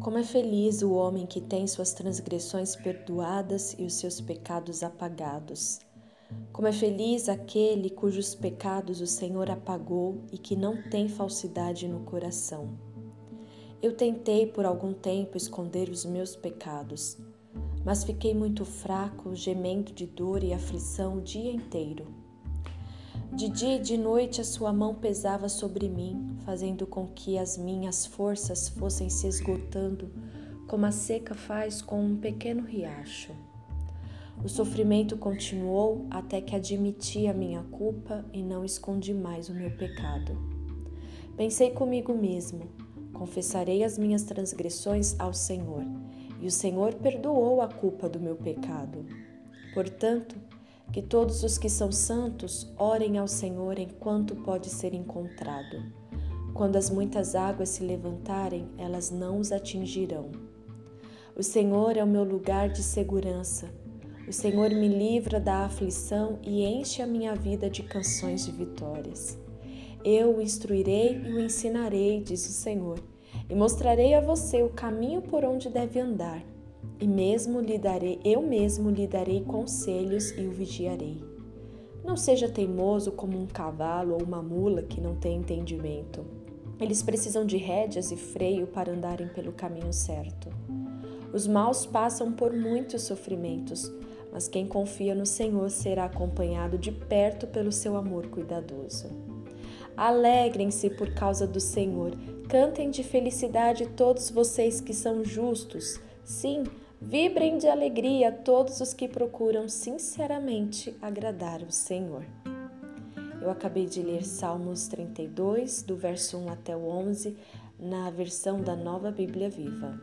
Como é feliz o homem que tem suas transgressões perdoadas e os seus pecados apagados. Como é feliz aquele cujos pecados o Senhor apagou e que não tem falsidade no coração. Eu tentei por algum tempo esconder os meus pecados, mas fiquei muito fraco, gemendo de dor e aflição o dia inteiro. De dia e de noite a sua mão pesava sobre mim, fazendo com que as minhas forças fossem se esgotando, como a seca faz com um pequeno riacho. O sofrimento continuou até que admiti a minha culpa e não escondi mais o meu pecado. Pensei comigo mesmo: confessarei as minhas transgressões ao Senhor, e o Senhor perdoou a culpa do meu pecado. Portanto, que todos os que são santos orem ao Senhor enquanto pode ser encontrado. Quando as muitas águas se levantarem, elas não os atingirão. O Senhor é o meu lugar de segurança. O Senhor me livra da aflição e enche a minha vida de canções de vitórias. Eu o instruirei e o ensinarei, diz o Senhor, e mostrarei a você o caminho por onde deve andar e mesmo lhe darei, eu mesmo lhe darei conselhos e o vigiarei. Não seja teimoso como um cavalo ou uma mula que não tem entendimento. Eles precisam de rédeas e freio para andarem pelo caminho certo. Os maus passam por muitos sofrimentos, mas quem confia no Senhor será acompanhado de perto pelo seu amor cuidadoso. Alegrem-se por causa do Senhor, cantem de felicidade todos vocês que são justos. Sim, Vibrem de alegria todos os que procuram sinceramente agradar o Senhor. Eu acabei de ler Salmos 32, do verso 1 até o 11, na versão da Nova Bíblia Viva.